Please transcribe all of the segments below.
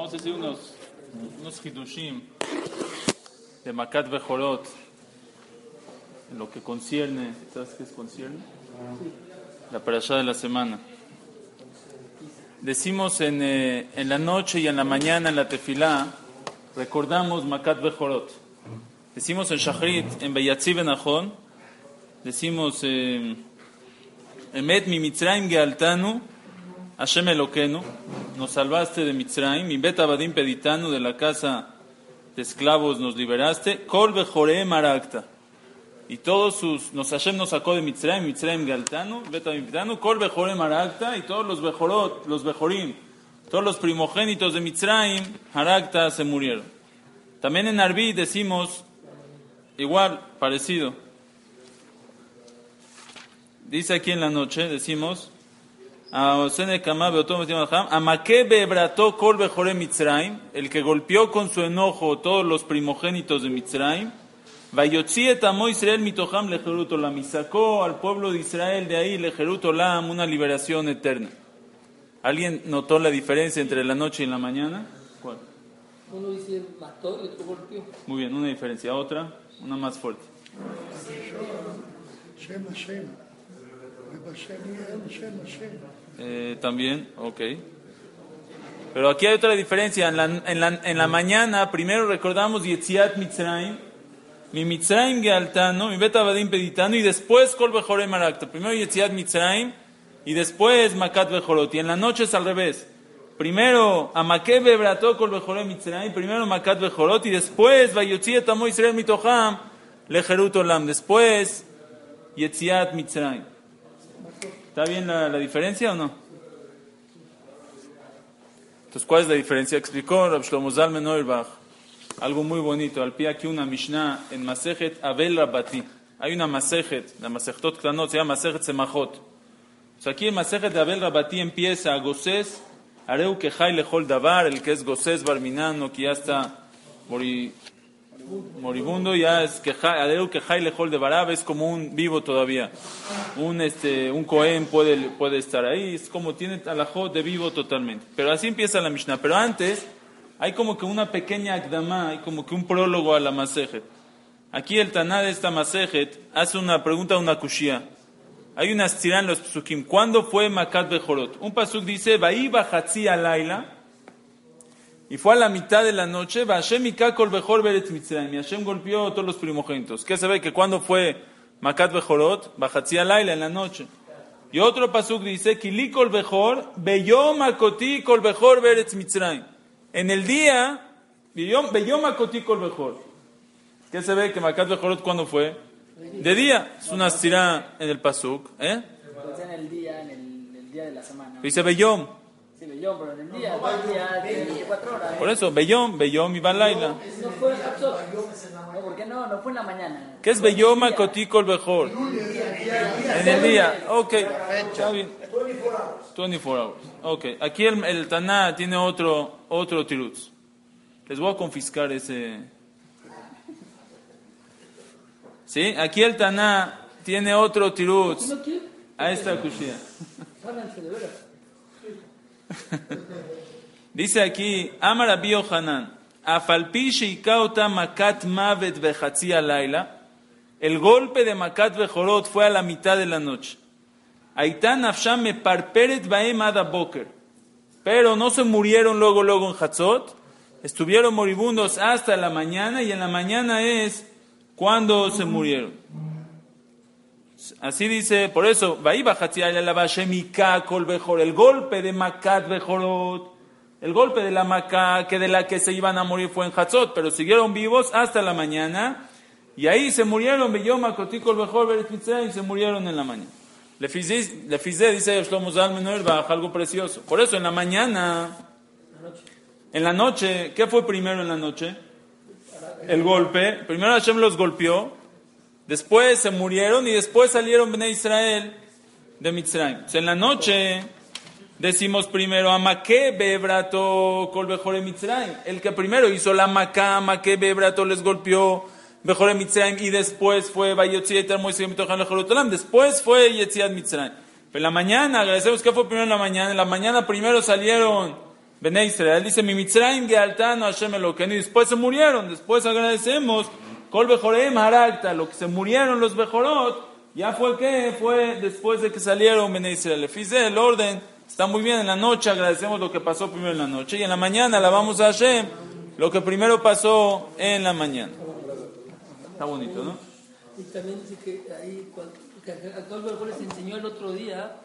Vamos a decir unos, unos hidushim de Makat Bejorot, en lo que concierne, ¿sabes qué es concierne? La parashá de la semana. Decimos en, eh, en la noche y en la mañana en la tefilá, recordamos Makat Bejorot. Decimos en Shachrit, en Beyatzi Benachon, decimos eh, Emet mi Mitzrayim Gealtanu, Hashem Eloquenu, nos salvaste de Mitzrayim, mi Bet Abadim Peditanu, de la casa de esclavos nos liberaste, Kol Bejore Marakta. Y todos sus, nos Hashem nos sacó de Mitzrayim, Mitzrayim Galtanu, Bet Abadim Peditanu, Kol Bejore Marakta, y todos los Bejorot, los Bejorim, todos los primogénitos de Mitzrayim, Harakta, se murieron. También en Arbi decimos, igual, parecido. Dice aquí en la noche, decimos, el que golpeó con su enojo todos los primogénitos de Mitzrayim, Israel y sacó al pueblo de Israel de ahí lejerutolam una liberación eterna. ¿Alguien notó la diferencia entre la noche y la mañana? ¿Cuál? Uno dice mató y otro golpeó. Muy bien, una diferencia. Otra, una más fuerte. Shema, Shema. Eh, también, ok. Pero aquí hay otra diferencia. En la, en la, en la mañana, primero recordamos Yetziat Mitzrayim, mi Mitzrayim Gealtano, mi Bet Abadim Peditano, y después Kol Bejore Marakta. Primero Yetziat Mitzrayim, y después Makat Bejorot. Y en la noche es al revés. Primero Amaké Bebrato Kol Bejore Mitzrayim, primero Makat Bejorot, y después Vayotziat Amo Israel Mitoham, Lejerut Olam. Después Yetziat Mitzrayim. ¿Está bien la, la diferencia o no? Entonces, ¿cuál es la diferencia? Explicó Rab Shlomo Zalman Auerbach algo muy bonito. Al pie aquí una Mishnah en Masejet Abel Rabati. Hay una Masejet, la Masejtot Klanot, se llama Masejet Semachot. Sea, aquí en Masejet de Abel Rabati empieza Gosés, Areu Kejai Lejol Davar, el que es Gosés Barminano, que ya está moribundo, ya es Kejai Lejol de Barab, es como un vivo todavía. Un, este, un Cohen puede, puede estar ahí, es como tiene alajot de vivo totalmente. Pero así empieza la Mishnah. Pero antes, hay como que una pequeña akdama, hay como que un prólogo a la Masejet. Aquí el Taná de esta Masejet hace una pregunta, una kushia. Hay una estirá en los psukim. ¿Cuándo fue Makat Bejorot? Un pasuk dice, Vaí bajatzi alaila, y fue a la mitad de la noche, Vashem y Kakol Bejor Beretz Mitzrayim, y Hashem golpeó a todos los primogénitos. ¿Qué se ve? Que cuando fue Makat Bejorot, bajatzi alaila, en la noche. Y otro pasuk dice, Kili Kol Bejor, Beyom Akoti Kol Bejor Beretz Mitzrayim. En el día, Beyom Akoti Kol Bejor. ¿Qué se ve? Que Makat Bejorot, ¿cuándo fue? De día. Es una estirá en el pasuk. ¿Eh? En el día, en el día de la semana. Dice Beyom. Sí, yo, pero en el día, el día de 24 horas. Por eso, Beyom, Beyom y Balaila. No fue. No, ¿por qué no? No fue en la mañana. ¿Qué es Beyom Akoti Kol Bejor? En el día. Ok. Está bien. 24 hours. Ok. Aquí el, el Taná tiene otro, otro tirutz. Les voy a confiscar ese. ¿Sí? Aquí el Taná tiene otro tirutz. ¿No? A esta cuchilla. Dice aquí, Amar Abi Yohanan, Afalpi sheikauta makat mavet bechatzi alayla, el golpe de makat bejorot fue a la mitad de la noche. Aitan nafsham me parperet baem ada boker. Pero no se murieron luego, luego en Hatzot, estuvieron moribundos hasta la mañana y en la mañana es cuando se murieron. Así dice, por eso, "Vaí bajatzi alayla bashem kol bejor, el golpe de makat bejorot. El golpe de la Maca, que de la que se iban a morir fue en Hatzot, pero siguieron vivos hasta la mañana. Y ahí se murieron, y se murieron en la mañana. Le fizé, le fizé, dice Shlomo Auerbach, algo precioso. Por eso, en la mañana, en la noche, ¿qué fue primero en la noche? El golpe. Primero Hashem los golpeó, después se murieron y después salieron Bnei Israel de Mitzrayim. En la noche decimos primero Amaké Bebrato Kol Bejore Mitzrayim. El que primero hizo la Maká, Amaké Bebrato les golpeó Bejore Mitzrayim y después fue Bayotzi Eter Moisés Mitojan. Después fue Yetziat Mitzrayim. En la mañana, agradecemos que fue primero en la mañana. En la mañana primero salieron Bene Israel, dice, mi Mitzrayim gealtano Hashem Elokeinu, y después se murieron, después agradecemos, Kol Bejorem Haralta, lo que se murieron los Bejorot, ya fue que fue después de que salieron Bene Israel. Fize, el orden, está muy bien, en la noche agradecemos lo que pasó primero en la noche, y en la mañana alabamos a Hashem, lo que primero pasó en la mañana. Está bonito, ¿no? Y también dice que ahí, que a todos los les enseñó el otro día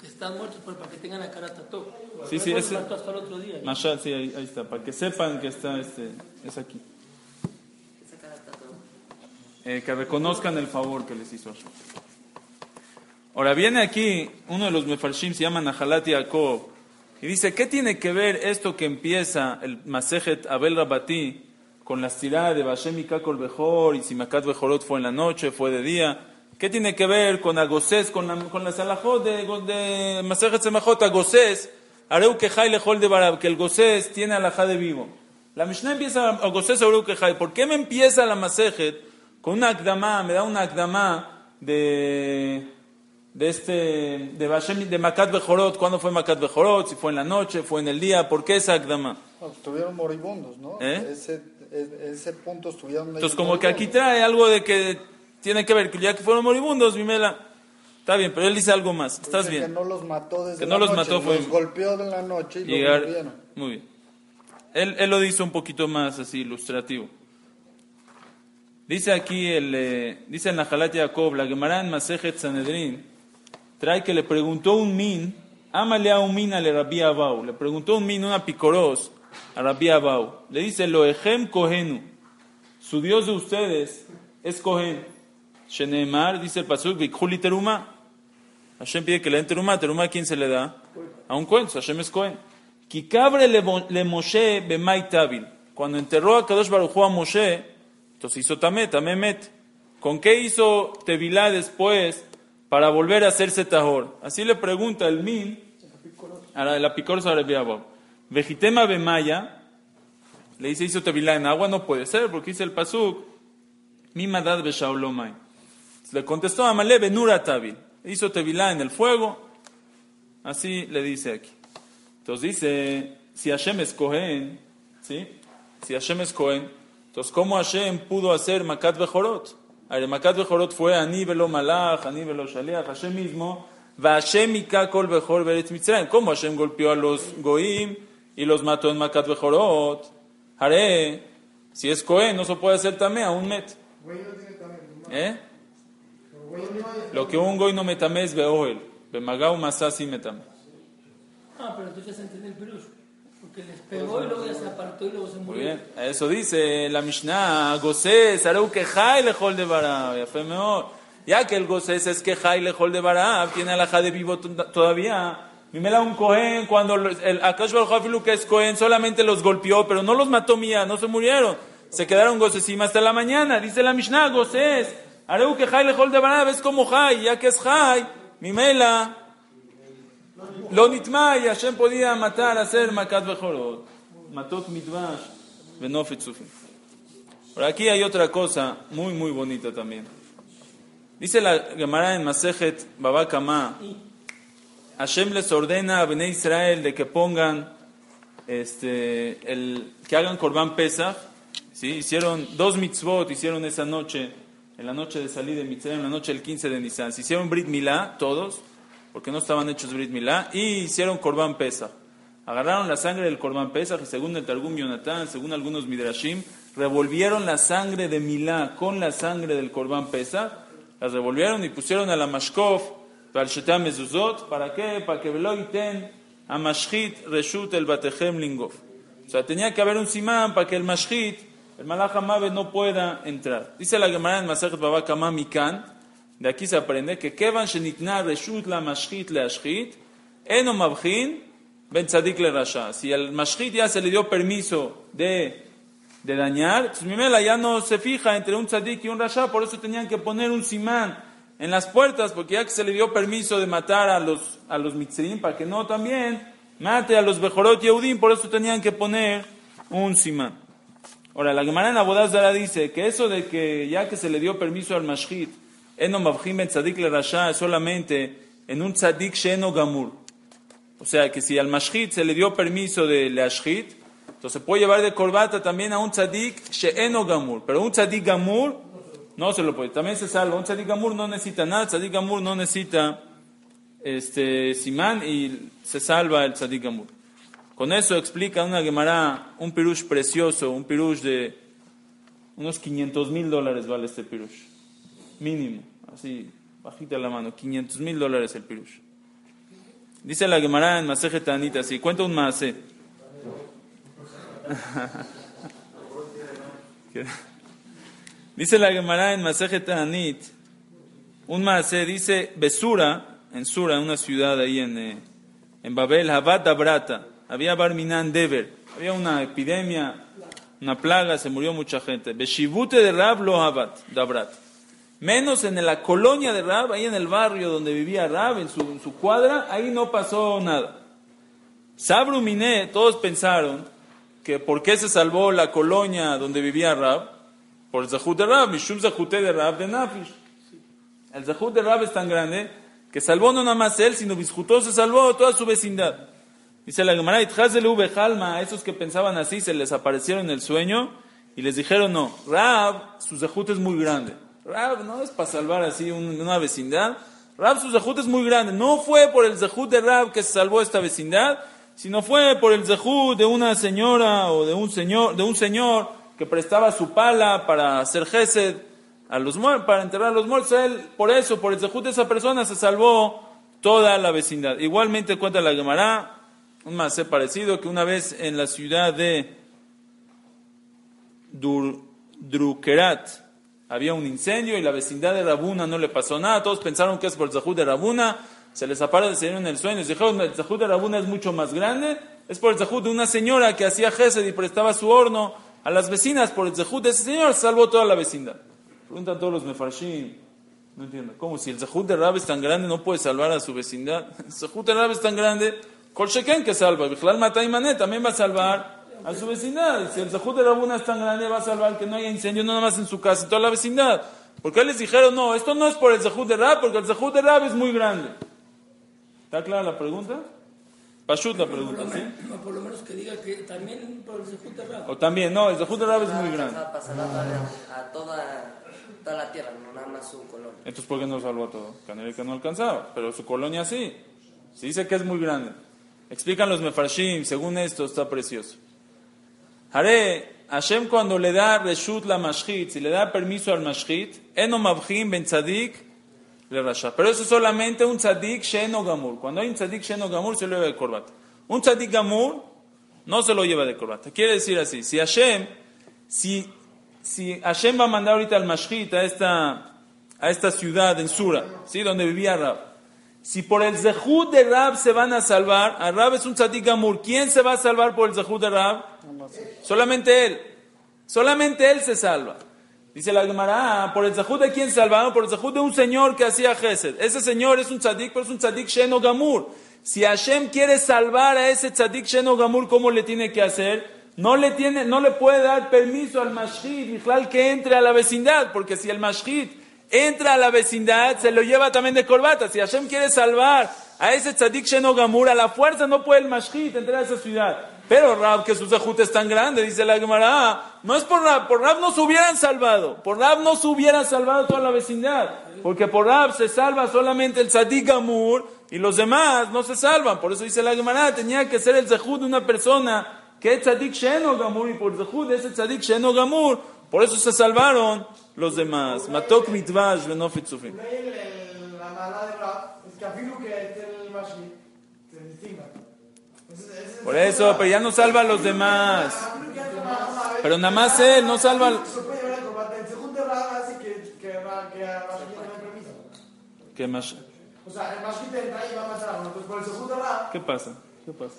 que están muertos pero para que tengan la cara tató. Sí, sí, ese- hasta el otro día. Mashal, sí, ahí, ahí está, para que sepan que está, este, es aquí. Eh, que reconozcan el favor que les hizo Hashem. Ahora viene aquí uno de los mefarshim, se llama Nahalat Yaakov, y dice, ¿qué tiene que ver esto que empieza el Masejet Abel Rabati con la estirada de Bashem y Kakol Bejor y si Makat Bejorot fue en la noche, fue de día? ¿Qué tiene que ver con Agosés, con la, con la Salahot de, de Masejet Semajot? Agosés, Areu Kejai Lejol de Barab, que el Gosés tiene alajá de vivo. La Mishnah empieza Agosés Areu Kejai. ¿Por qué me empieza la Masejet con una akdamá, me da una akdamá de, de este, de Bashem, de Makat Bejorot, ¿cuándo fue Makat Bejorot? Si fue en la noche, fue en el día, ¿por qué esa akdamá? No, estuvieron moribundos, ¿no? ¿Eh? Ese, e- ese punto estuvieron Entonces, como que aquí trae algo de que tiene que ver, que ya que fueron moribundos, Mimela, está bien, pero él dice algo más, estás Dice Que bien. no los mató desde Que la no los noche, mató fue- los golpeó de la noche y Llegar, los muy bien. Él, él lo dice un poquito más así, ilustrativo. Dice aquí, el, eh, dice en la Jalat Jacob, la Gemara en Masejet Sanedrin, trae que le preguntó un min, ámale a un min a le Rabbi Abau, le preguntó un min, una picoros, a Rabbi Abau. Le dice, lo ejem kohenu, su Dios de ustedes es Kohen. Sheneemar, dice el Pasuk, Vikhuli teruma. Hashem pide que le den teruma, teruma a quién se le da? A un Kohen, Hashem es Kohen. Kikabre le, Moshe bemai. Cuando enterró a Kadosh Baruj a Moshe, entonces hizo tamé, tamé met. ¿Con qué hizo Tevilá después para volver a hacerse tahor? Así le pregunta el min, a la, la picor sobre Biabab. Vejitema bemaya, le dice hizo Tevilá en agua, no puede ser, porque dice el pasuk, mi madad beshaolomai. Le contestó a Amalé benura tabil. Hizo Tevilá en el fuego, así le dice aquí. Entonces dice, si Hashem es Cohen, ¿sí? Si Hashem es Cohen, entonces ¿cómo Hashem pudo hacer Makat Bejorot? Makat Bejorot fue Ani velo Malach, Ani velo Shaliach, Hashem mismo. ¿Cómo Hashem golpeó a los Goim y los mató en Makat Bejorot? Haré, si es Cohen, no se puede hacer también a un Met. ¿Eh? Lo que un Goy no metame es Beoel, Bemagau Masasi metame. Ah, pero entonces entiende el Pirush. Porque les pegó y luego ya se apartó y luego se Muy murió. bien, eso dice la Mishnah, Gosés, Areu que Jai lejol de Barab, ya que el Gosés es que Jai lejol de Barab, tiene alhaja de vivo todavía. Mimela un Cohen, cuando el Akash Hu, que es Cohen, solamente los golpeó, pero no los mató mía, no se murieron. Se quedaron Gosesim hasta la mañana. Dice la Mishnah, Gosés, Areu que Jai lejol de Barab, es como Jai, ya que es Jai, Mimela, lo nitmai, Hashem podía matar, hacer makat bejorot. Matot midvash, benofet sufim. Por aquí hay otra cosa muy, muy bonita también. Dice la Gemara en Masejet Baba Kama, Hashem les ordena a Bnei Israel de que pongan, este, el, que hagan Korban Pesach, ¿sí? Hicieron dos mitzvot, hicieron esa noche, en la noche de salir de Mitzvah, en la noche del 15 de Nisan. Se hicieron Brit Milá, todos, porque no estaban hechos Brit Milá, y hicieron Korban Pesach. Agarraron la sangre del Korban Pesach según el Targum Yonatán, según algunos Midrashim, revolvieron la sangre de Milá con la sangre del Korban Pesach, las revolvieron y pusieron a la Mashkov, al Shetam Mezuzot, ¿para qué? Para que velo iten a Mashchit Reshut el Batejem Lingov. O sea, tenía que haber un simán para que el Mashchit, el Malach no pueda entrar. Dice la Gemara en Masachet Baba Kama Mikan, de aquí se aprende que Kevan Shenitna Reshut la Mashchit le Ashchit, Eno Mabchin Ben Tzadik le Rasha. Si al Mashchit ya se le dio permiso de, de dañar, pues Mimela ya no se fija entre un Tzadik y un Rasha, por eso tenían que poner un simán en las puertas, porque ya que se le dio permiso de matar a los, a los Mitzrim, para que no también mate a los Bejorot Yehudim, por eso tenían que poner un simán. Ahora, la Gemara en Abodazara dice que eso de que ya que se le dio permiso al Mashchit, Eno Mavjim Ben Tzadik le Rasha, es solamente en un Tzadik Sheno Gamur. O sea, que si al mashhit se le dio permiso de leashhit, entonces se puede llevar de corbata también a un tzadik she'eno gamur. Pero un tzadik gamur no se lo puede. También se salva. Un tzadik gamur no necesita nada. Tzadik gamur no necesita este, simán y se salva el tzadik gamur. Con eso explica una Gemara un pirush precioso, un pirush de unos 500 mil dólares vale este pirush. Mínimo, así, bajita la mano, 500 mil dólares el pirush. Dice la Gemara en Maseje Tanita, así, cuenta un Masé. dice la Gemara en Maseje Tanit, un Masé, dice Besura, en Sura, una ciudad ahí en, eh, en Babel, Habat Abrata, había Barminan Dever, había una epidemia, una plaga, se murió mucha gente. Beshivute de Rab lo Habat, Dabrat. Menos en la colonia de Rab, ahí en el barrio donde vivía Rab, en su, cuadra, ahí no pasó nada. Sabru Miné, todos pensaron que por qué se salvó la colonia donde vivía Rab, por el Zahut de Rab, Mishum Zahute de Rab de Nafish. El Zahut de Rab es tan grande que salvó no nada más él, sino Bishutó se salvó toda su vecindad. Dice la Gemara, a esos que pensaban así se les aparecieron en el sueño y les dijeron, no, Rab, su zehut es muy grande. Rab no es para salvar así una vecindad. Rab, su zehut es muy grande. No fue por el zehut de Rab que se salvó esta vecindad, sino fue por el zehut de una señora o de un señor, de un señor que prestaba su pala para hacer gesed a los para enterrar a los muertos. Él, por eso, por el zehut de esa persona se salvó toda la vecindad. Igualmente cuenta la Gemara, un más parecido que una vez en la ciudad de Dur, Drukerat había un incendio y la vecindad de Rabuna no le pasó nada. Todos pensaron que es por el Zahud de Rabuna. Se les aparece en el sueño. Les dijeron, el Zahud de Rabuna es mucho más grande. Es por el Zahud de una señora que hacía Gesed y prestaba su horno a las vecinas. Por el Zahud de ese señor salvó toda la vecindad. Preguntan todos los mefarshim. No entiendo. ¿Cómo? Si el Zahud de Rab es tan grande, no puede salvar a su vecindad. El Zahud de Rab es tan grande Kol Sheken que salva, Bichlal Matay Mané también va a salvar a su vecindad. Si el Zahut de Rabuna es tan grande, va a salvar que no haya incendio nada más en su casa, en toda la vecindad. Porque les dijeron, no, esto no es por el Zahut de Rab, porque el Zahut de Rab es muy grande. ¿Está clara la pregunta? Pashut la pregunta, ¿sí? No, por lo menos que diga que también por el Zehut de Rab. O también, no, el Zahut de Rab es muy grande. Pasará a toda, toda la tierra, no nada más su colonia. Entonces, ¿por qué no salvó a todo? que no alcanzaba, pero su colonia sí. Se dice que es muy grande. Explican los mefarshim, según esto está precioso. Haré, Hashem cuando le da reshut la mashhit, si le da permiso al mashhit, eno mabhim ben tzadik le rasha. Pero eso es solamente un tzadik sheno gamur. Cuando hay un tzadik sheno gamur se lo lleva de corbata. Un tzadik gamur no se lo lleva de corbata. Quiere decir así, si Hashem, si, si Hashem va a mandar ahorita al mashhit a esta, a esta ciudad en Sura, ¿sí? donde vivía Rab, si por el Zehut de Rab se van a salvar, a Rab es un tzadik amur, ¿quién se va a salvar por el Zehut de Rab? Solamente él. Solamente él se salva. Dice la Gemara, ah, por el Zehut de quién se salvaron? Por el Zehut de un señor que hacía Gesed. Ese señor es un tzadik, pero es un tzadik Sheno Gamur. Si Hashem quiere salvar a ese tzadik Sheno Gamur, ¿cómo le tiene que hacer? No le, tiene, no le puede dar permiso al Mashhid, que entre a la vecindad, porque si el Mashhid entra a la vecindad, se lo lleva también de corbata. Si Hashem quiere salvar a ese tzadik Sheno Gamur, a la fuerza no puede el Mashhit entrar a esa ciudad. Pero Rab, que su zahut es tan grande, dice la Gemara, no es por Rab, por Rab no se hubieran salvado, por Rab no se hubieran salvado toda la vecindad, porque por Rab se salva solamente el tzadik Gamur y los demás no se salvan. Por eso dice la Gemara, tenía que ser el zahut de una persona que es tzadik Sheno Gamur y por zahut de ese tzadik Sheno Gamur, por eso se salvaron los demás. Matok mitvash venofit sufim. La mala de Rab es que afirmo que el Mashi se distinga. Por eso, pero ya no salva a los demás. Pero nada más él, no salva. Permiso. ¿Qué más? O sea, el Mashi te entra y va a matar a uno. Por el segundo. ¿Qué pasa? ¿Qué pasa?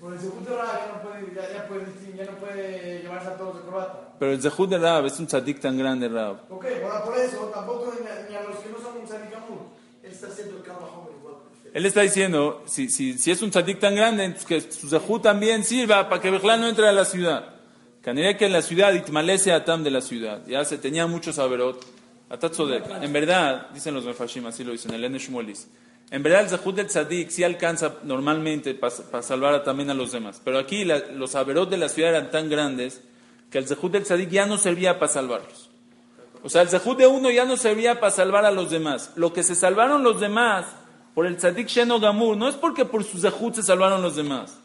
Por el segundo Rab ya no puede, ya, ya puede, ya no puede llevarse a todos de corbata. Pero el Zehut de Rab es un tzadik tan grande, Rab. Ok, por eso tampoco ni a, los que no son un tzadik amur. Él está haciendo el igual. Él está diciendo, si, si, si es un tzadik tan grande, entonces que su Zehut también sirva para que Bejlán no entre a la ciudad. Candidato que en la ciudad itmalece a Tam de la ciudad. Ya se tenía muchos averot. En verdad, dicen los mefashim, así lo dicen, el Ene Shmuelis. En verdad el Zehut del Tzadik sí alcanza normalmente para salvar a- también a los demás. Pero aquí la- los averot de la ciudad eran tan grandes que el Zehut del Tzadik ya no servía para salvarlos. O sea, el Zehut de uno ya no servía para salvar a los demás. Lo que se salvaron los demás por el Tzadik Sheno Gamur no es porque por su Zehut se salvaron los demás.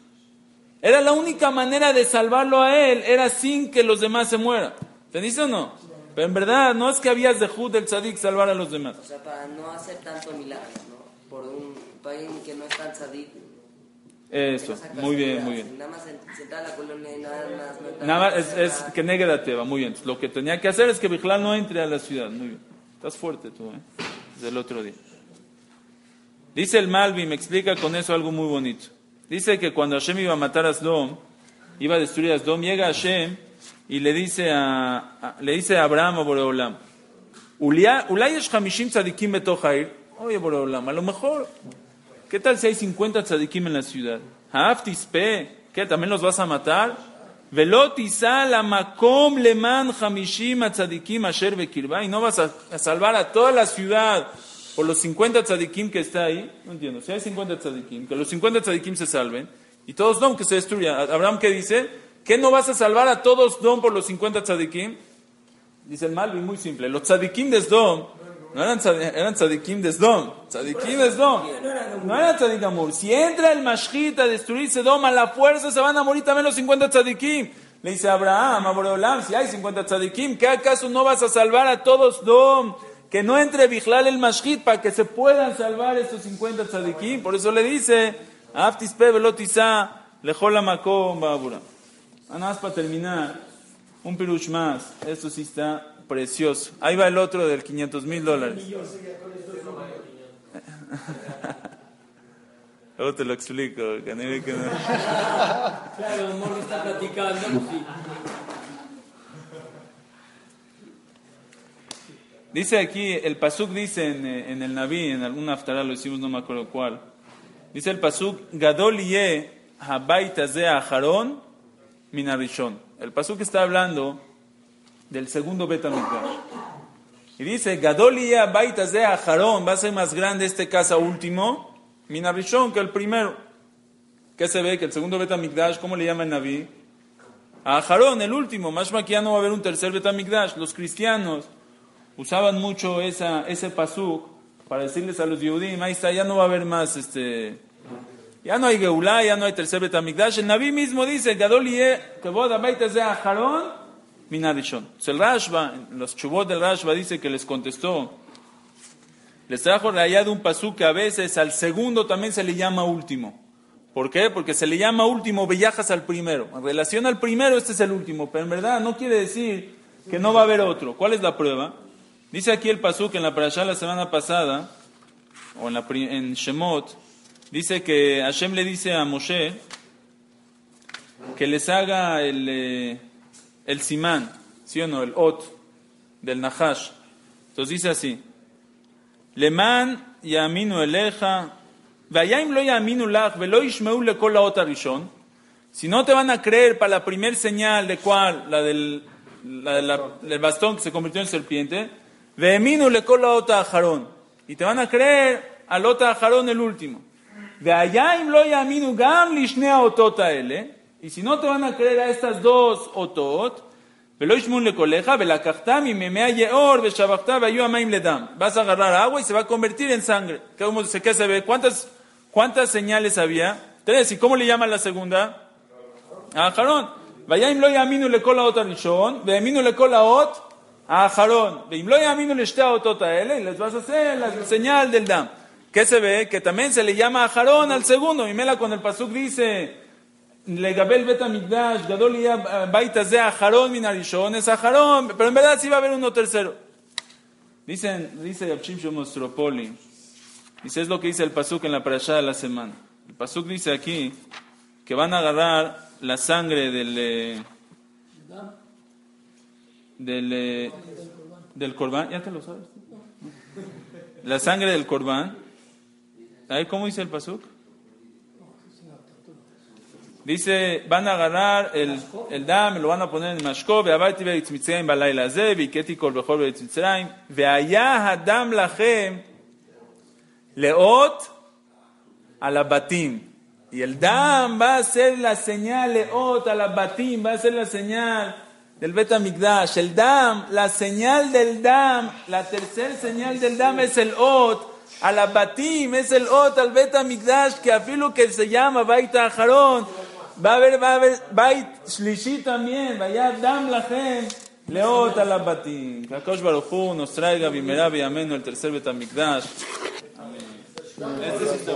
Era la única manera de salvarlo a él, era sin que los demás se mueran. ¿Entendiste o no? Pero en verdad no es que había Zehut del Tzadik salvar a los demás. O sea, para no hacer tanto milagro, ¿no? Por un país que no es tan sadik. Eso, muy bien, muy bien. Nada más en- sentar la colonia y nada más. No Nada más es, es que negue la teba, muy bien. Lo que tenía que hacer es que Bijlal no entre a la ciudad, muy bien. Estás fuerte tú, ¿eh? Desde el otro día. Dice el Malvi, me explica con eso algo muy bonito. Dice que cuando Hashem iba a matar a Sdom, iba a destruir a Sdom, llega Hashem y le dice a, a- le dice a Abraham o Boreolam? Oye, Boreolam, a lo mejor ¿Qué tal si hay 50 tzadikim en la ciudad? Haftispe, ¿qué? ¿También los vas a matar? Y no vas a salvar a toda la ciudad por los 50 tzadikim que está ahí. No entiendo. Si hay 50 tzadikim, que los 50 tzadikim se salven y todos don que se destruyan. Abraham, ¿qué dice? ¿Qué no vas a salvar a todos don por los 50 tzadikim? Dice el Malvi, muy simple. Los tzadikim de Sdom no eran, eran tzadikim de Sdom. Tzadikim de Sdom. No eran tzadik amor. Si entra el Mashkit a destruir Sdom a la fuerza, se van a morir también los 50 tzadikim. Le dice Abraham, a Boreolam, si hay 50 tzadikim, ¿qué acaso no vas a salvar a todos Sdom? Que no entre Bijlal el Mashkit para que se puedan salvar estos 50 tzadikim. Por eso le dice, Aftis pe velotisa, lejola makom babura. Ah, Nada más para terminar, un pirush más. Esto sí está precioso. Ahí va el otro del 500 mil dólares. Luego te lo explico, Claro, está platicando. pues sí. Dice aquí, el Pasuk dice en, eh, en el Naví, en algún aftará lo hicimos, no me acuerdo cuál. Dice el Pasuk, Gadol ye aharon minarishon. El Pasuk está hablando del segundo Betamikdash. Y dice, Gadol ye aharon, va a ser más grande este casa último, minarishon, que el primero. ¿Qué se ve? Que el segundo Betamikdash, ¿cómo le llama el Naví? Aharón, el último, más que ya no va a haber un tercer Betamikdash. Los cristianos usaban mucho esa, ese pasuk para decirles a los Yehudim, ahí está, ya no va a haber más, este, ya no hay Geulá, ya no hay tercer Betamikdash. El Naví mismo dice, Gadol Aharón, minarishon. Entonces el Rashba, los chubot del Rashba dice que les contestó, les trajo rayado un pasuk que a veces al segundo también se le llama último. ¿Por qué? Porque se le llama último bellajas al primero. En relación al primero, este es el último, pero en verdad no quiere decir que no va a haber otro. ¿Cuál es la prueba? Dice aquí el pasuk en la parashá la semana pasada, o en, Shemot, dice que Hashem le dice a Moshe que les haga el, eh, el simán, ¿sí o no? El ot del Nahash. Entonces dice así, Leman yaminu eleja, vayim lo yaminu lach, velo yishmeu lekol haot harishon. Si no te van a creer para la primer señal de cuál, la del, la la- del bastón que se convirtió en serpiente, ve'eminu lekol haot ajarón. Y te van a creer al ot ajarón el último. Ve'ayim lo yaminu gam lishne haotot haele. Y si no te van a creer a estas dos otot, ולא ישמעון לקולך, ולקחתם מממי היאור ושבחת והיו המים לדם. Vas a agarrar agua y se va a convertir en sangre. ¿Cómo se, qué se ve? ¿Cuántas, ¿Cuántas señales había? Tres. ¿Y cómo le llaman la segunda? האחרון. ויהיה אם לא יאמינו לכל האות הראשון, והאמינו לכל האות a Jarón, y ¿eh? les vas a hacer la señal del Dam. ¿Qué se ve? Que también se le llama a Jarón al segundo. Y Mela cuando el Pasuk dice, Legabel Betamigdash, Gadol eh, Baitazea, Jarón Minarishon, es a Jarón. Pero en verdad sí va a haber uno tercero. Dicen, dice Abshim Mostropoli. Dice, es lo que dice el Pasuk en la parashá de la semana. El Pasuk dice aquí que van a agarrar la sangre del... Eh, del, eh, del corbán. ¿Ya te lo sabes? La sangre del corbán. ¿Ahí cómo dice el pasuk? Dice, van a agarrar el, el dam, lo van a poner en Mashko, ve'abati ve'itzitzraim balayla ze, ve'iketi kol bechol ve'itzitzraim, ve'aya hadam lachem leot alabatim. Y el dam va a ser la señal, leot alabatim, va a ser la señal del Bet Amigdash. El dam, la señal del dam, la tercera señal del dam es el ot. A la batim es el ot al Bet Amigdash, que afilo que se llama Bait Aharón. Va a haber, va a haber Bait Shlishi también, vaya dam la gente. Leot a la batim. Que Akash Baruj Hu nos traiga Bimera Ameno el tercer Bet Amigdash. Amén. Este sí está.